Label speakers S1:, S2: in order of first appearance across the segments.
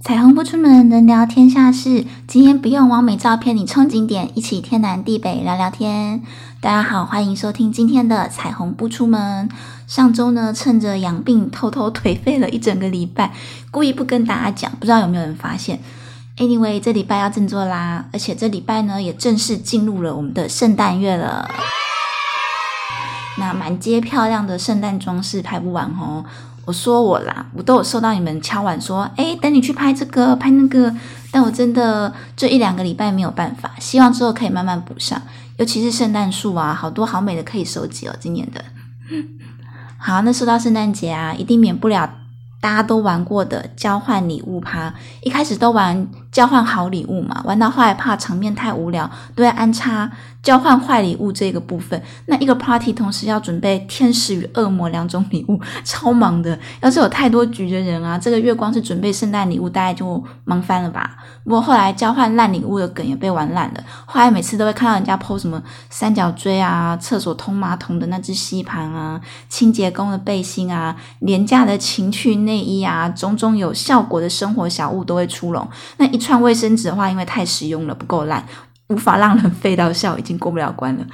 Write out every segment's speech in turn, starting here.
S1: 彩虹不出门，能聊天下事。今天不用完美照片你冲景点，一起天南地北聊聊天。大家好，欢迎收听今天的彩虹不出门。上周呢，趁着养病，偷偷颓废了一整个礼拜，故意不跟大家讲，不知道有没有人发现？Anyway，这礼拜要振作啦，而且这礼拜呢，也正式进入了我们的圣诞月了。那满街漂亮的圣诞装饰拍不完哦。我说我啦，我都有收到你们敲碗说，哎，等你去拍这个拍那个，但我真的这一两个礼拜没有办法，希望之后可以慢慢补上，尤其是圣诞树啊，好多好美的可以收集哦，今年的。好，那说到圣诞节啊，一定免不了大家都玩过的交换礼物趴，一开始都玩交换好礼物嘛，玩到后来怕场面太无聊，都要安插。交换坏礼物这个部分，那一个 party 同时要准备天使与恶魔两种礼物，超忙的。要是有太多局的人啊，这个月光是准备圣诞礼物，大概就忙翻了吧。不过后来交换烂礼物的梗也被玩烂了。后来每次都会看到人家 po 什么三角锥啊、厕所通马桶的那只吸盘啊、清洁工的背心啊、廉价的情趣内衣啊，种种有效果的生活小物都会出笼。那一串卫生纸的话，因为太实用了，不够烂。无法让人废到笑，已经过不了关了。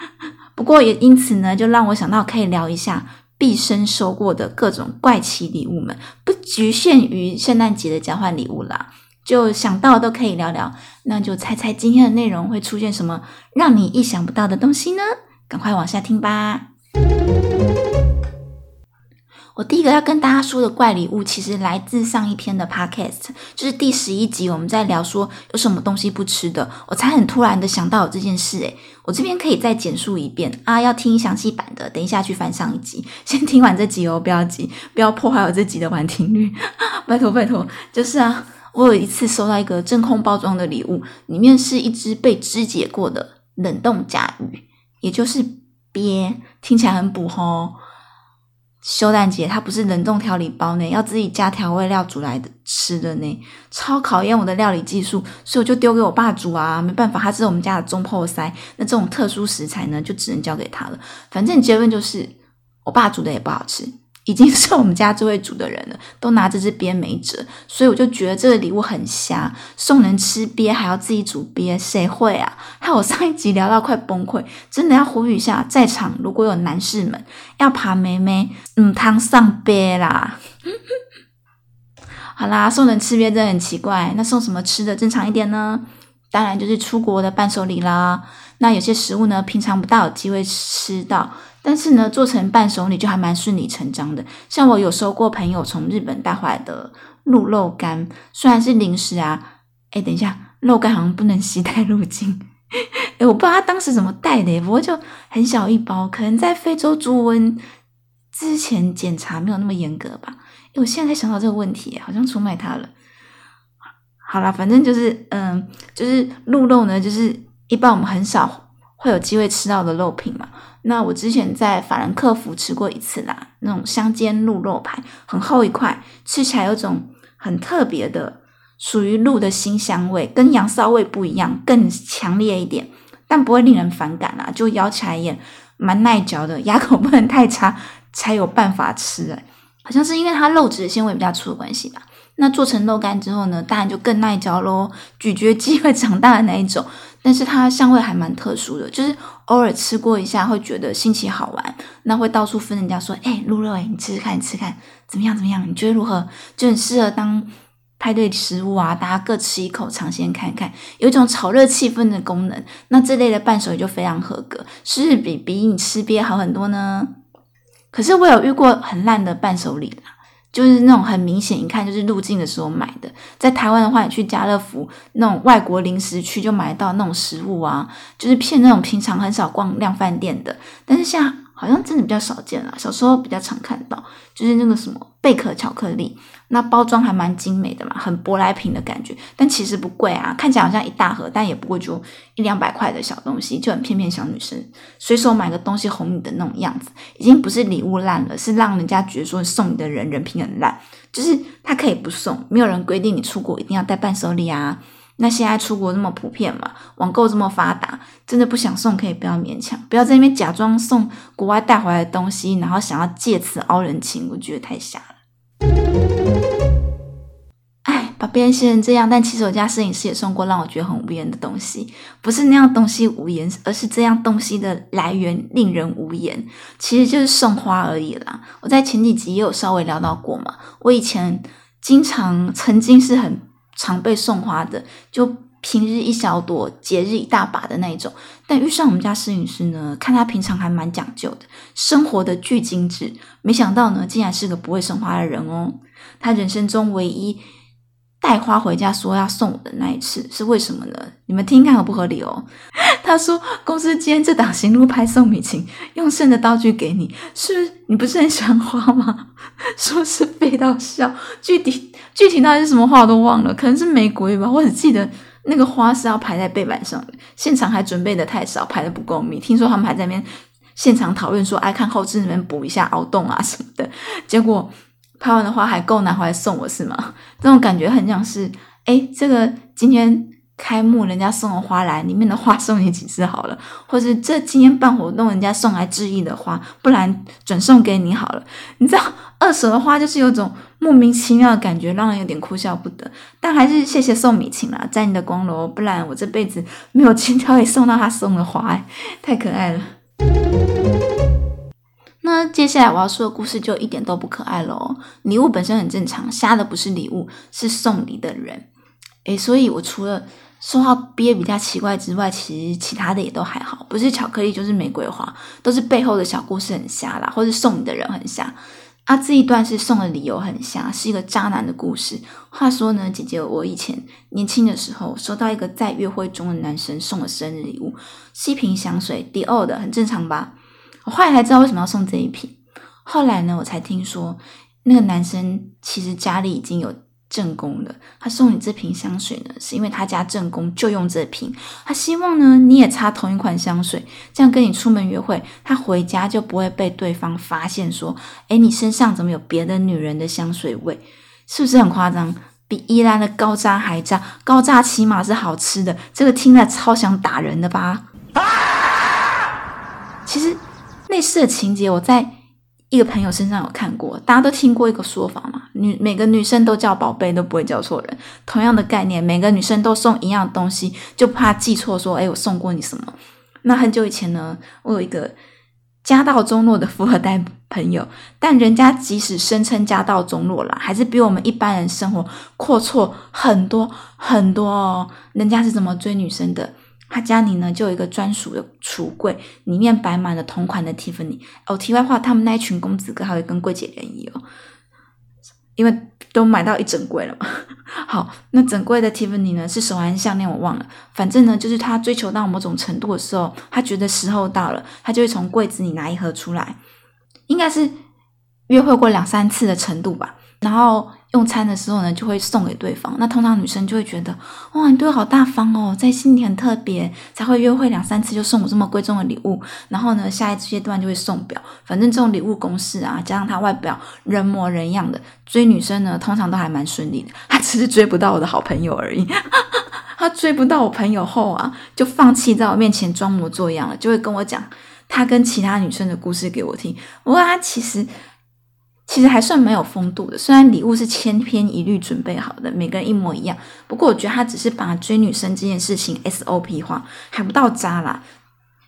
S1: 不过也因此呢，就让我想到可以聊一下毕生收过的各种怪奇礼物们，不局限于圣诞节的交换礼物啦，就想到都可以聊聊。那就猜猜今天的内容会出现什么让你意想不到的东西呢？赶快往下听吧。我第一个要跟大家说的怪礼物，其实来自上一篇的 podcast，就是第十一集，我们在聊说有什么东西不吃的，我才很突然的想到有这件事。诶我这边可以再简述一遍啊，要听详细版的，等一下去翻上一集，先听完这集哦，不要急，不要破坏我这集的完听率，拜托拜托。就是啊，我有一次收到一个真空包装的礼物，里面是一只被肢解过的冷冻甲鱼，也就是鳖，听起来很补吼。休诞节它不是冷冻调理包呢，要自己加调味料煮来的吃的呢，超考验我的料理技术，所以我就丢给我爸煮啊，没办法，他是我们家的中破塞，那这种特殊食材呢，就只能交给他了。反正结论就是，我爸煮的也不好吃。已经是我们家最会煮的人了，都拿这只鳖没辙，所以我就觉得这个礼物很瞎，送人吃鳖还要自己煮鳖，谁会啊？害我上一集聊到快崩溃，真的要呼吁一下，在场如果有男士们要爬妹妹，嗯，汤上鳖啦。好啦，送人吃鳖真的很奇怪，那送什么吃的正常一点呢？当然就是出国的伴手礼啦。那有些食物呢，平常不大有机会吃到。但是呢，做成伴手礼就还蛮顺理成章的。像我有收过朋友从日本带回来的鹿肉干，虽然是零食啊，哎，等一下，肉干好像不能携带入境。哎，我不知道他当时怎么带的，不过就很小一包，可能在非洲猪瘟之前检查没有那么严格吧。因为我现在才想到这个问题，好像出卖他了。好了，反正就是，嗯，就是鹿肉呢，就是一般我们很少会有机会吃到的肉品嘛。那我之前在法兰克福吃过一次啦，那种香煎鹿肉排，很厚一块，吃起来有种很特别的属于鹿的新香味，跟羊骚味不一样，更强烈一点，但不会令人反感啦，就咬起来也蛮耐嚼的，牙口不能太差才有办法吃哎，好像是因为它肉质纤维比较粗的关系吧。那做成肉干之后呢，当然就更耐嚼喽，咀嚼肌会长大的那一种。但是它香味还蛮特殊的，就是偶尔吃过一下会觉得新奇好玩，那会到处分人家说，哎，鹿肉哎，你吃吃看，你吃看怎么样怎么样？你觉得如何？就很适合当派对食物啊，大家各吃一口尝鲜看看，有一种炒热气氛的功能。那这类的伴手礼就非常合格，是比比你吃鳖好很多呢？可是我有遇过很烂的伴手礼啦。就是那种很明显，一看就是入境的时候买的。在台湾的话，你去家乐福那种外国零食区就买得到那种食物啊，就是骗那种平常很少逛量饭店的。但是像好像真的比较少见了，小时候比较常看到，就是那个什么贝壳巧克力。那包装还蛮精美的嘛，很舶来品的感觉，但其实不贵啊，看起来好像一大盒，但也不过就一两百块的小东西，就很骗骗小女生随手买个东西哄你的那种样子，已经不是礼物烂了，是让人家觉得说送你的人人品很烂，就是他可以不送，没有人规定你出国一定要带伴手礼啊。那现在出国这么普遍嘛，网购这么发达，真的不想送可以不要勉强，不要在那边假装送国外带回来的东西，然后想要借此凹人情，我觉得太瞎了。把别人写成这样，但其实我家摄影师也送过让我觉得很无言的东西，不是那样东西无言，而是这样东西的来源令人无言。其实就是送花而已啦。我在前几集也有稍微聊到过嘛，我以前经常曾经是很常被送花的，就平日一小朵，节日一大把的那种。但遇上我们家摄影师呢，看他平常还蛮讲究的，生活的巨精致，没想到呢，竟然是个不会送花的人哦。他人生中唯一带花回家说要送我的那一次是为什么呢？你们听看合不合理哦？他说公司今天这档行路拍送米琴，用剩的道具给你，是你不是很喜欢花吗？说是背到笑，具体具体到底是什么花我都忘了，可能是玫瑰吧。我只记得那个花是要排在背板上的，现场还准备的太少，排的不够密。听说他们还在那边现场讨论说，爱看后置那边补一下凹洞啊什么的，结果。拍完的花还够拿回来送我是吗？这种感觉很像是，哎，这个今天开幕人家送的花来，里面的花送你几次好了，或是这今天办活动人家送来致意的花，不然转送给你好了。你知道二手的花就是有种莫名其妙的感觉，让人有点哭笑不得。但还是谢谢宋米晴啦，在你的光楼，不然我这辈子没有金条也送到他送的花，太可爱了。那接下来我要说的故事就一点都不可爱了哦。礼物本身很正常，瞎的不是礼物，是送礼的人。诶，所以我除了说话憋比较奇怪之外，其实其他的也都还好，不是巧克力就是玫瑰花，都是背后的小故事很瞎啦，或是送你的人很瞎。啊，这一段是送的理由很瞎，是一个渣男的故事。话说呢，姐姐，我以前年轻的时候，收到一个在约会中的男生送的生日礼物，是一瓶香水，迪奥的，很正常吧？我后来才知道为什么要送这一瓶。后来呢，我才听说那个男生其实家里已经有正宫了。他送你这瓶香水呢，是因为他家正宫就用这瓶。他希望呢，你也擦同一款香水，这样跟你出门约会，他回家就不会被对方发现说：“哎，你身上怎么有别的女人的香水味？”是不是很夸张？比依兰的高渣还渣，高渣起码是好吃的。这个听了超想打人的吧？其实。类似的情节，我在一个朋友身上有看过。大家都听过一个说法嘛，女每个女生都叫宝贝，都不会叫错人。同样的概念，每个女生都送一样东西，就怕记错，说哎，我送过你什么？那很久以前呢，我有一个家道中落的富二代朋友，但人家即使声称家道中落啦，还是比我们一般人生活阔绰很多很多哦。人家是怎么追女生的？他家里呢就有一个专属的橱柜，里面摆满了同款的 Tiffany。哦，题外话，他们那一群公子哥还会跟柜姐联谊哦，因为都买到一整柜了嘛。好，那整柜的 Tiffany 呢是手环、项链，我忘了。反正呢，就是他追求到某种程度的时候，他觉得时候到了，他就会从柜子里拿一盒出来，应该是约会过两三次的程度吧。然后用餐的时候呢，就会送给对方。那通常女生就会觉得，哇，你对我好大方哦，在心里很特别，才会约会两三次就送我这么贵重的礼物。然后呢，下一阶段就会送表。反正这种礼物公式啊，加上他外表人模人样的，追女生呢，通常都还蛮顺利的。他只是追不到我的好朋友而已。他追不到我朋友后啊，就放弃在我面前装模作样了，就会跟我讲他跟其他女生的故事给我听。我他其实。其实还算蛮有风度的，虽然礼物是千篇一律准备好的，每个人一模一样。不过我觉得他只是把追女生这件事情 SOP 化，还不到渣啦。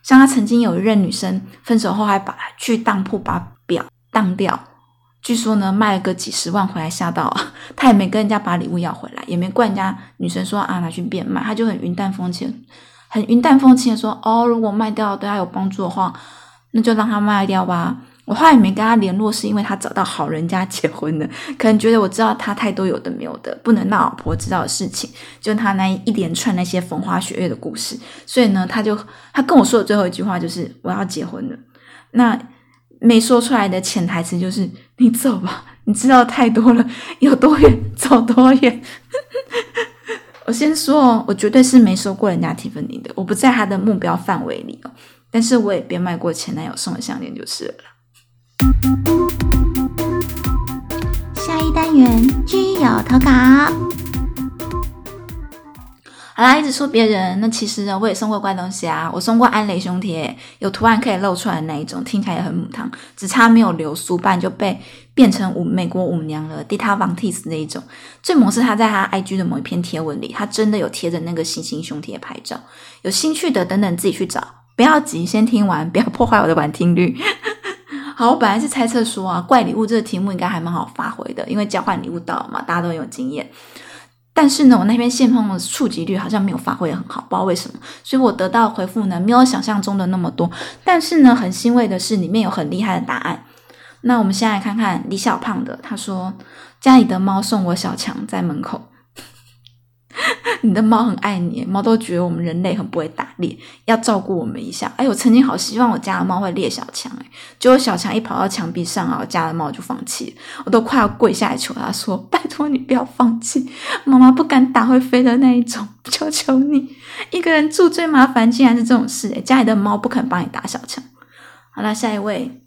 S1: 像他曾经有一任女生分手后，还把去当铺把表当掉，据说呢卖了个几十万回来吓到。他也没跟人家把礼物要回来，也没怪人家女生说啊拿去变卖，他就很云淡风轻，很云淡风轻的说哦，如果卖掉对他有帮助的话，那就让他卖掉吧。我后来没跟他联络，是因为他找到好人家结婚了，可能觉得我知道他太多有的没有的，不能让老婆知道的事情，就他那一连串那些风花雪月的故事，所以呢，他就他跟我说的最后一句话就是我要结婚了。那没说出来的潜台词就是你走吧，你知道太多了，有多远走多远。我先说哦，我绝对是没收过人家提分你的，我不在他的目标范围里哦，但是我也变卖过前男友送的项链就是了。下一单元居友投稿。好啦，一直说别人，那其实呢，我也送过怪东西啊。我送过安雷胸贴，有图案可以露出来的那一种，听起来也很母汤，只差没有流苏，不然就被变成舞美国舞娘了。Dita Von Teese 那一种，最萌是他在他 IG 的某一篇贴文里，他真的有贴着那个星星胸贴拍照。有兴趣的等等自己去找，不要急，先听完，不要破坏我的完听率。好，我本来是猜测说啊，怪礼物这个题目应该还蛮好发挥的，因为交换礼物到了嘛，大家都有经验。但是呢，我那边线碰的触及率好像没有发挥的很好，不知道为什么。所以我得到回复呢，没有想象中的那么多。但是呢，很欣慰的是，里面有很厉害的答案。那我们先来看看李小胖的，他说家里的猫送我小强在门口。你的猫很爱你，猫都觉得我们人类很不会打猎，要照顾我们一下。哎，我曾经好希望我家的猫会猎小强，哎，结果小强一跑到墙壁上啊，我家的猫就放弃了，我都快要跪下来求他说：“拜托你不要放弃，妈妈不敢打会飞的那一种，求求你。”一个人住最麻烦竟然是这种事，哎，家里的猫不肯帮你打小强。好了，下一位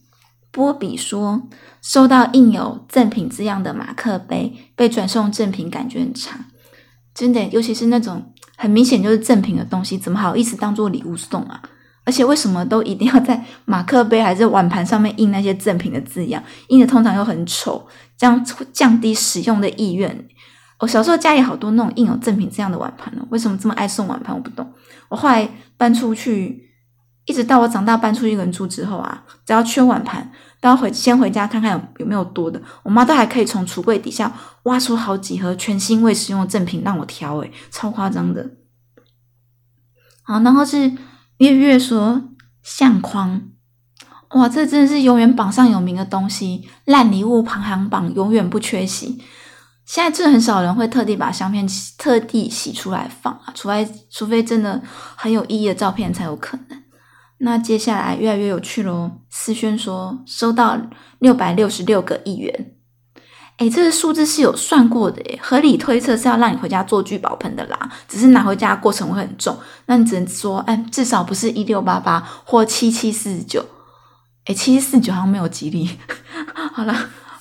S1: 波比说，收到印有赠品字样的马克杯，被转送赠品，感觉很差。真的，尤其是那种很明显就是赠品的东西，怎么好意思当做礼物送啊？而且为什么都一定要在马克杯还是碗盘上面印那些赠品的字样？印的通常又很丑，这样会降低使用的意愿。我小时候家里好多那种印有赠品这样的碗盘哦，为什么这么爱送碗盘？我不懂。我后来搬出去，一直到我长大搬出去一个人住之后啊，只要缺碗盘。都要回先回家看看有有没有多的，我妈都还可以从橱柜底下挖出好几盒全新未使用的赠品让我挑，诶超夸张的。好，然后是月月说相框，哇，这真的是永远榜上有名的东西，烂礼物排行榜永远不缺席。现在真的很少人会特地把相片特地洗出来放啊，除非除非真的很有意义的照片才有可能。那接下来越来越有趣喽。思轩说收到六百六十六个亿元，诶这个数字是有算过的诶合理推测是要让你回家做聚宝盆的啦。只是拿回家过程会很重，那你只能说，哎，至少不是一六八八或七七四十九。诶七七四九好像没有吉利。好了，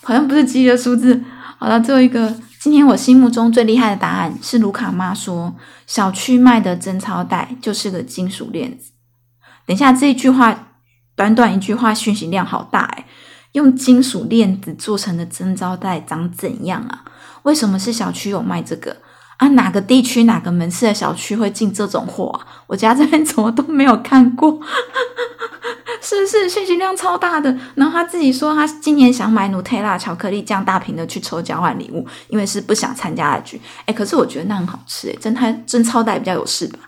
S1: 好像不是吉利的数字。好了，最后一个，今天我心目中最厉害的答案是卢卡妈说，小区卖的贞操带就是个金属链子。等一下，这一句话短短一句话，讯息量好大哎！用金属链子做成的真招袋长怎样啊？为什么是小区有卖这个啊？哪个地区哪个门市的小区会进这种货啊？我家这边怎么都没有看过，是不是讯息量超大的？然后他自己说，他今年想买努特拉巧克力酱大瓶的去抽交换礼物，因为是不想参加的局。哎，可是我觉得那很好吃哎，真太真超带比较有事吧。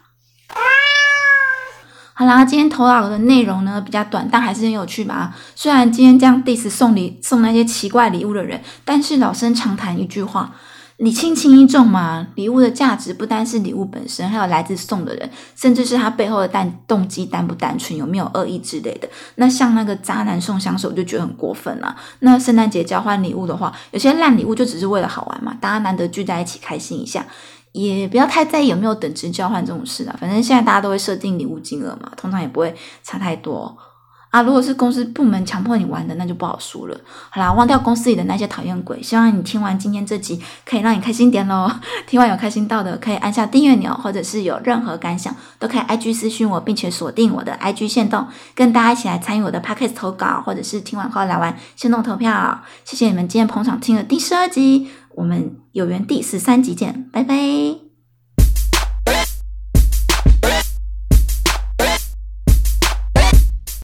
S1: 好啦，今天投稿的内容呢比较短，但还是很有趣吧。虽然今天这样 diss 送礼送那些奇怪礼物的人，但是老生常谈一句话：礼轻情意重嘛。礼物的价值不单是礼物本身，还有来自送的人，甚至是他背后的单动机单不单纯，有没有恶意之类的。那像那个渣男送香水，我就觉得很过分了。那圣诞节交换礼物的话，有些烂礼物就只是为了好玩嘛，大家难得聚在一起开心一下。也不要太在意有没有等值交换这种事啊，反正现在大家都会设定礼物金额嘛，通常也不会差太多啊。如果是公司部门强迫你玩的，那就不好说了。好啦，忘掉公司里的那些讨厌鬼，希望你听完今天这集可以让你开心点喽。听完有开心到的，可以按下订阅钮，或者是有任何感想，都可以 IG 私讯我，并且锁定我的 IG 线动，跟大家一起来参与我的 Podcast 投稿，或者是听完后来玩线动投票。谢谢你们今天捧场听了第十二集。我们有缘第十三集见，拜拜。